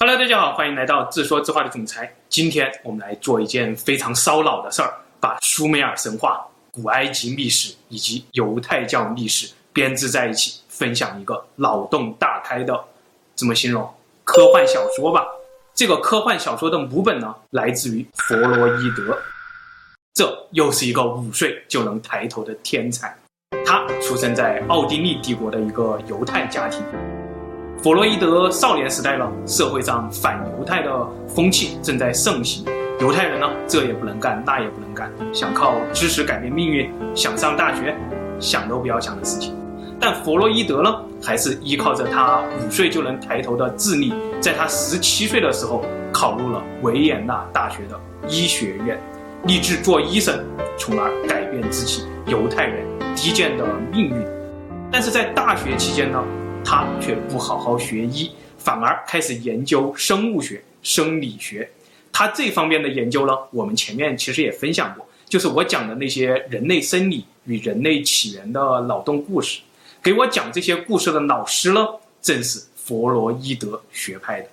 Hello，大家好，欢迎来到自说自话的总裁。今天我们来做一件非常烧脑的事儿，把苏美尔神话、古埃及历史以及犹太教历史编织在一起，分享一个脑洞大开的，怎么形容？科幻小说吧。这个科幻小说的母本呢，来自于弗洛伊德。这又是一个五岁就能抬头的天才。他出生在奥地利帝国的一个犹太家庭。弗洛伊德少年时代呢，社会上反犹太的风气正在盛行。犹太人呢，这也不能干，那也不能干，想靠知识改变命运，想上大学，想都不要想的事情。但弗洛伊德呢，还是依靠着他五岁就能抬头的智力，在他十七岁的时候考入了维也纳大学的医学院，立志做医生，从而改变自己犹太人低贱的命运。但是在大学期间呢，他却不好好学医，反而开始研究生物学、生理学。他这方面的研究呢，我们前面其实也分享过，就是我讲的那些人类生理与人类起源的脑洞故事。给我讲这些故事的老师呢，正是弗洛伊德学派的。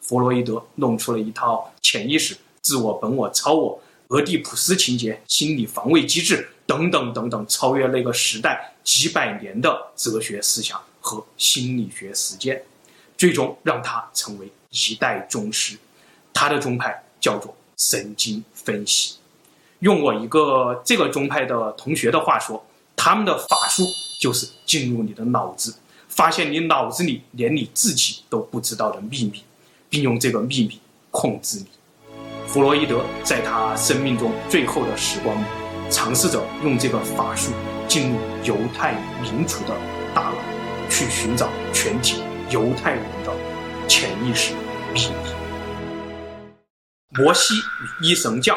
弗洛伊德弄出了一套潜意识、自我、本我、超我、俄狄浦斯情节、心理防卫机制。等等等等，超越那个时代几百年的哲学思想和心理学实践，最终让他成为一代宗师。他的宗派叫做神经分析。用我一个这个宗派的同学的话说，他们的法术就是进入你的脑子，发现你脑子里连你自己都不知道的秘密，并用这个秘密控制你。弗洛伊德在他生命中最后的时光里。尝试着用这个法术进入犹太民族的大脑，去寻找全体犹太人的潜意识秘密。摩西与一神教，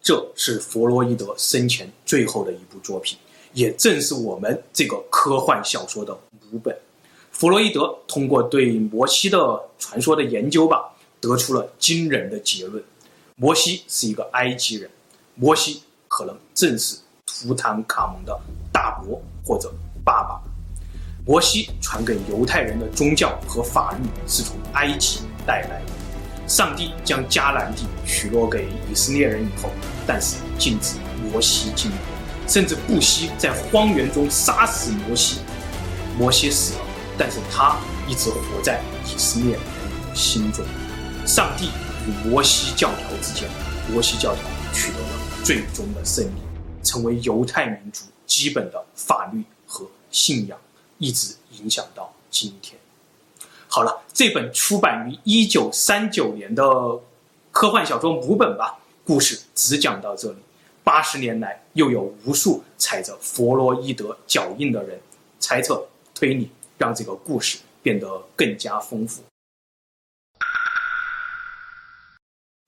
这是弗洛伊德生前最后的一部作品，也正是我们这个科幻小说的母本。弗洛伊德通过对摩西的传说的研究吧，得出了惊人的结论：摩西是一个埃及人，摩西。可能正是图坦卡蒙的大伯或者爸爸。摩西传给犹太人的宗教和法律是从埃及带来的。上帝将迦南地许诺给以色列人以后，但是禁止摩西进入，甚至不惜在荒原中杀死摩西。摩西死了，但是他一直活在以色列人的心中。上帝与摩西教条之间，摩西教条取得了。最终的胜利，成为犹太民族基本的法律和信仰，一直影响到今天。好了，这本出版于一九三九年的科幻小说母本吧，故事只讲到这里。八十年来，又有无数踩着弗洛伊德脚印的人猜测、推理，让这个故事变得更加丰富。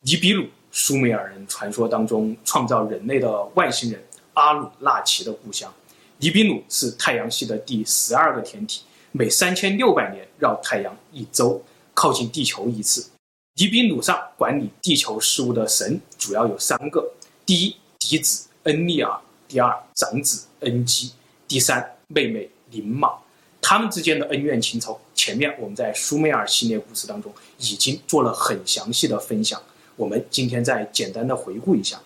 尼比鲁。苏美尔人传说当中创造人类的外星人阿努纳奇的故乡，尼比鲁是太阳系的第十二个天体，每三千六百年绕太阳一周，靠近地球一次。尼比鲁上管理地球事务的神主要有三个：第一，嫡子恩利尔；第二，长子恩基；第三，妹妹宁玛。他们之间的恩怨情仇，前面我们在苏美尔系列故事当中已经做了很详细的分享。我们今天再简单的回顾一下，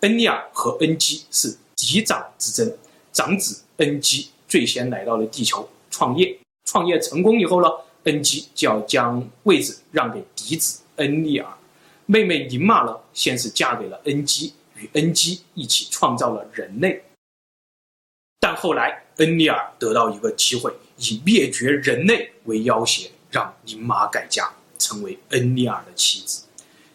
恩利尔和恩基是嫡长之争，长子恩基最先来到了地球创业，创业成功以后呢，恩基就要将位置让给嫡子恩利尔，妹妹宁玛呢，先是嫁给了恩基，与恩基一起创造了人类，但后来恩利尔得到一个机会，以灭绝人类为要挟，让宁玛改嫁，成为恩利尔的妻子。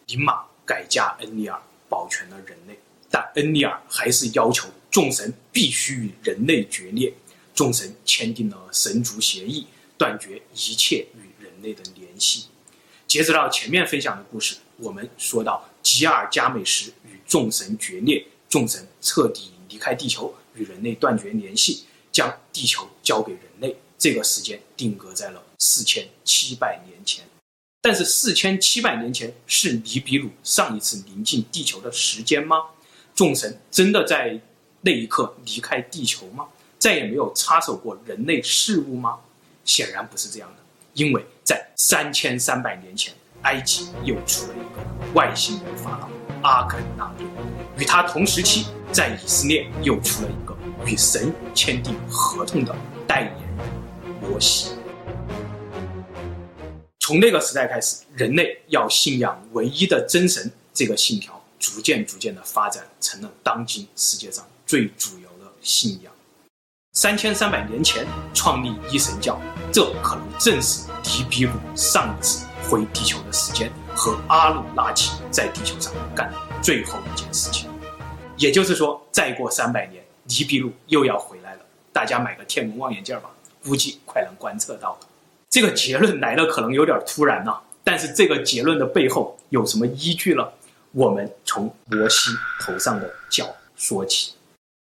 宁玛改嫁恩利尔，保全了人类，但恩利尔还是要求众神必须与人类决裂。众神签订了神族协议，断绝一切与人类的联系。截止到前面分享的故事，我们说到吉尔加美什与众神决裂，众神彻底离开地球，与人类断绝联系，将地球交给人类。这个时间定格在了四千七百年前。但是四千七百年前是尼比鲁上一次临近地球的时间吗？众神真的在那一刻离开地球吗？再也没有插手过人类事务吗？显然不是这样的，因为在三千三百年前，埃及又出了一个外星人法老阿肯那顿，与他同时期，在以色列又出了一个与神签订合同的代言人摩西。从那个时代开始，人类要信仰唯一的真神这个信条，逐渐逐渐的发展成了当今世界上最主流的信仰。三千三百年前创立一神教，这可能正是尼比鲁上次回地球的时间和阿努拉奇在地球上干的最后一件事情。也就是说，再过三百年，尼比鲁又要回来了。大家买个天文望远镜吧，估计快能观测到了。这个结论来的可能有点突然呐、但是这个结论的背后有什么依据呢？我们从摩西头上的角说起。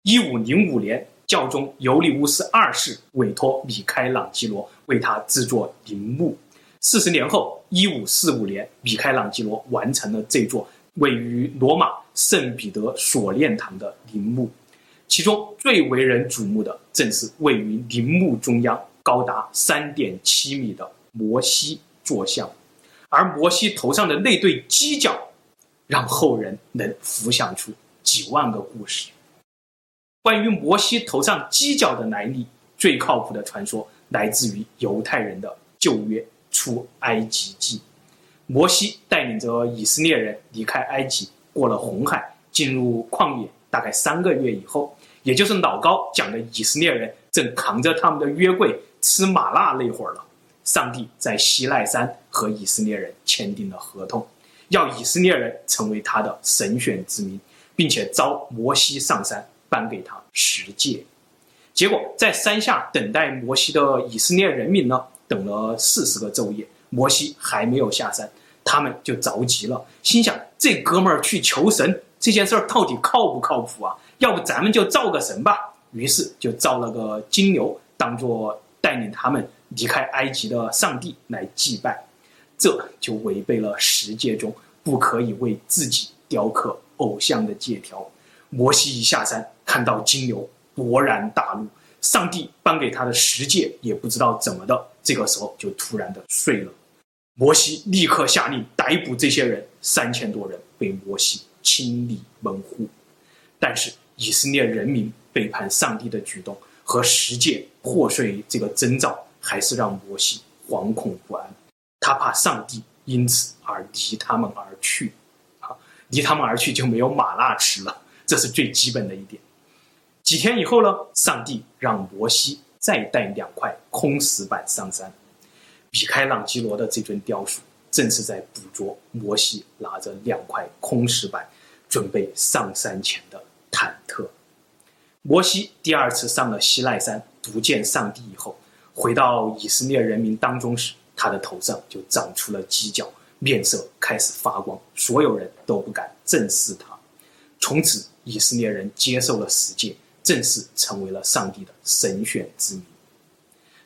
一五零五年。教宗尤利乌斯二世委托米开朗基罗为他制作陵墓。四十年后，一五四五年，米开朗基罗完成了这座位于罗马圣彼得锁链堂的陵墓。其中最为人瞩目的，正是位于陵墓中央、高达三点七米的摩西坐像。而摩西头上的那对犄角，让后人能浮想出几万个故事。关于摩西头上犄角的来历，最靠谱的传说来自于犹太人的旧约出埃及记。摩西带领着以色列人离开埃及，过了红海，进入旷野，大概三个月以后，也就是老高讲的以色列人正扛着他们的约柜吃麻辣那会儿了。上帝在西奈山和以色列人签订了合同，要以色列人成为他的神选之民，并且召摩西上山。颁给他十诫，结果在山下等待摩西的以色列人民呢，等了四十个昼夜，摩西还没有下山，他们就着急了，心想这哥们儿去求神这件事儿到底靠不靠谱啊？要不咱们就造个神吧。于是就造了个金牛，当做带领他们离开埃及的上帝来祭拜，这就违背了十诫中不可以为自己雕刻偶像的诫条。摩西一下山，看到金牛，勃然大怒。上帝颁给他的十诫也不知道怎么的，这个时候就突然的碎了。摩西立刻下令逮捕这些人，三千多人被摩西清理门户。但是以色列人民背叛上帝的举动和十诫破碎这个征兆，还是让摩西惶恐不安。他怕上帝因此而离他们而去，啊，离他们而去就没有玛纳吃了。这是最基本的一点。几天以后呢，上帝让摩西再带两块空石板上山。米开朗基罗的这尊雕塑正是在捕捉摩西拿着两块空石板准备上山前的。摩西第二次上了西奈山，独见上帝以后，回到以色列人民当中时，他的头上就长出了犄角，面色开始发光，所有人都不敢正视他。从此，以色列人接受了十诫，正式成为了上帝的神选之民。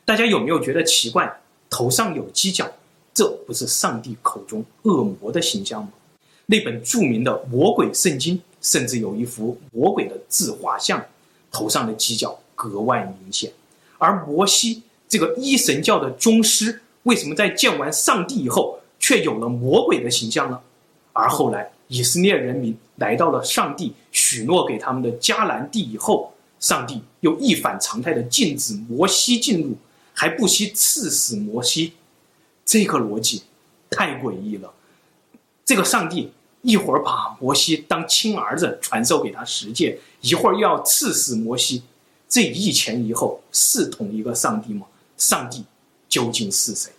大家有没有觉得奇怪？头上有犄角，这不是上帝口中恶魔的形象吗？那本著名的魔鬼圣经甚至有一幅魔鬼的自画像，头上的犄角格外明显。而摩西这个一神教的宗师，为什么在见完上帝以后，却有了魔鬼的形象呢？而后来，以色列人民来到了上帝许诺给他们的迦南地以后，上帝又一反常态的禁止摩西进入，还不惜赐死摩西，这个逻辑太诡异了。这个上帝一会儿把摩西当亲儿子传授给他十诫，一会儿又要赐死摩西，这一前一后是同一个上帝吗？上帝究竟是谁？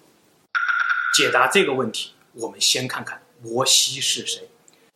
解答这个问题，我们先看看摩西是谁。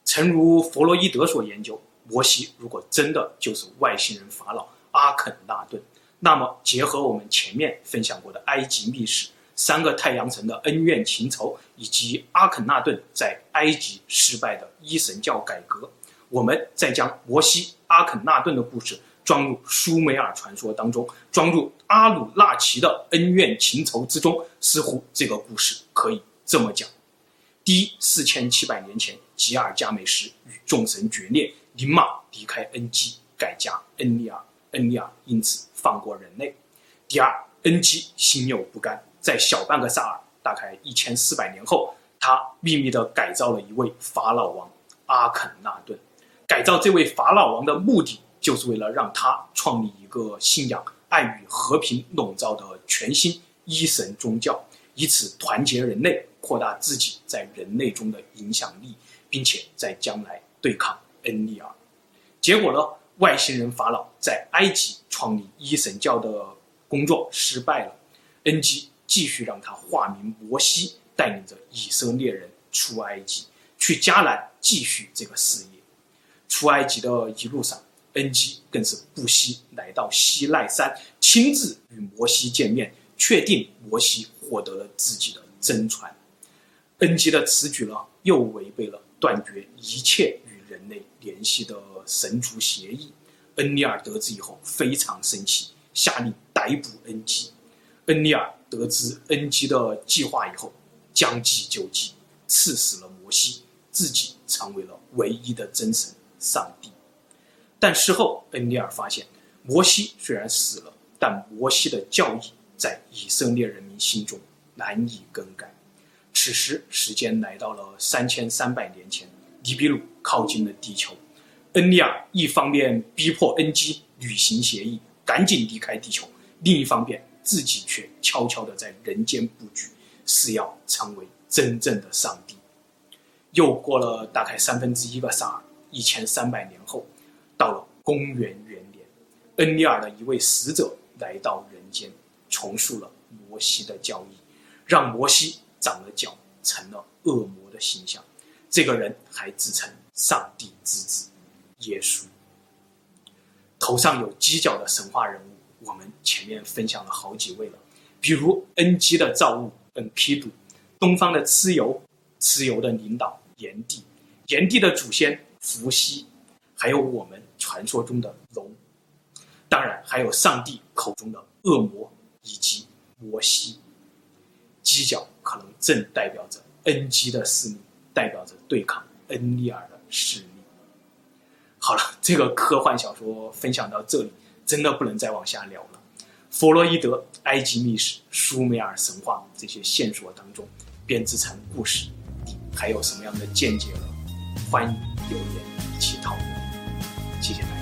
诚如弗洛伊德所研究，摩西如果真的就是外星人法老阿肯纳顿，那么结合我们前面分享过的埃及历史、三个太阳城的恩怨情仇，以及阿肯纳顿在埃及失败的一神教改革，我们再将摩西阿肯纳顿的故事装入苏美尔传说当中，装入阿努纳奇的恩怨情仇之中，似乎这个故事可以这么讲。第一四千七百年前，吉尔加美什与众神决裂，宁玛离开恩基，改嫁恩利尔，恩利尔因此放过人类。第二，恩基心有不甘，在小半个萨尔，大概一千四百年后，他秘密地改造了一位法老王阿肯纳顿。改造这位法老王的目的，就是为了让他创立一个信仰爱与和平笼罩的全新一神宗教，以此团结人类，扩大自己在人类中的影响力，并且在将来对抗恩利尔。结果呢，外星人法老在埃及创立一神教的工作失败了，恩基继续让他化名摩西，带领着以色列人出埃及，去迦南继续这个事业。出埃及的一路上，恩基更是不惜来到西奈山，亲自与摩西见面，确定摩西获得了自己的真传。恩基的此举呢，又违背了断绝一切与人类联系的神族协议。恩利尔得知以后非常生气，下令逮捕恩基。恩利尔得知恩基的计划以后，将计就计，刺死了摩西，自己成为了唯一的真神上帝。但事后，恩利尔发现，摩西虽然死了，但摩西的教义在以色列人民心中难以更改。此时，时间来到了三千三百年前，尼比鲁靠近了地球。恩利尔一方面逼迫恩基履行协议，赶紧离开地球；另一方面，自己却悄悄的在人间布局，是要成为真正的上帝。又过了大概三分之一个萨尔，一千三百年后。到了公元元年，恩利尔的一位使者来到人间，重塑了摩西的教义，让摩西长了脚，成了恶魔的形象。这个人还自称上帝之子耶稣。头上有犄角的神话人物，我们前面分享了好几位了，比如恩基的造物恩皮杜，东方的蚩尤，蚩尤的领导炎帝，炎帝的祖先伏羲，还有我们。传说中的龙，当然还有上帝口中的恶魔以及摩西。犄角可能正代表着恩基的势力，代表着对抗恩利尔的势力。好了，这个科幻小说分享到这里，真的不能再往下聊了。弗洛伊德、埃及秘史、苏美尔神话这些线索当中编织成故事，还有什么样的见解呢？欢迎留言一起讨论。谢谢大家。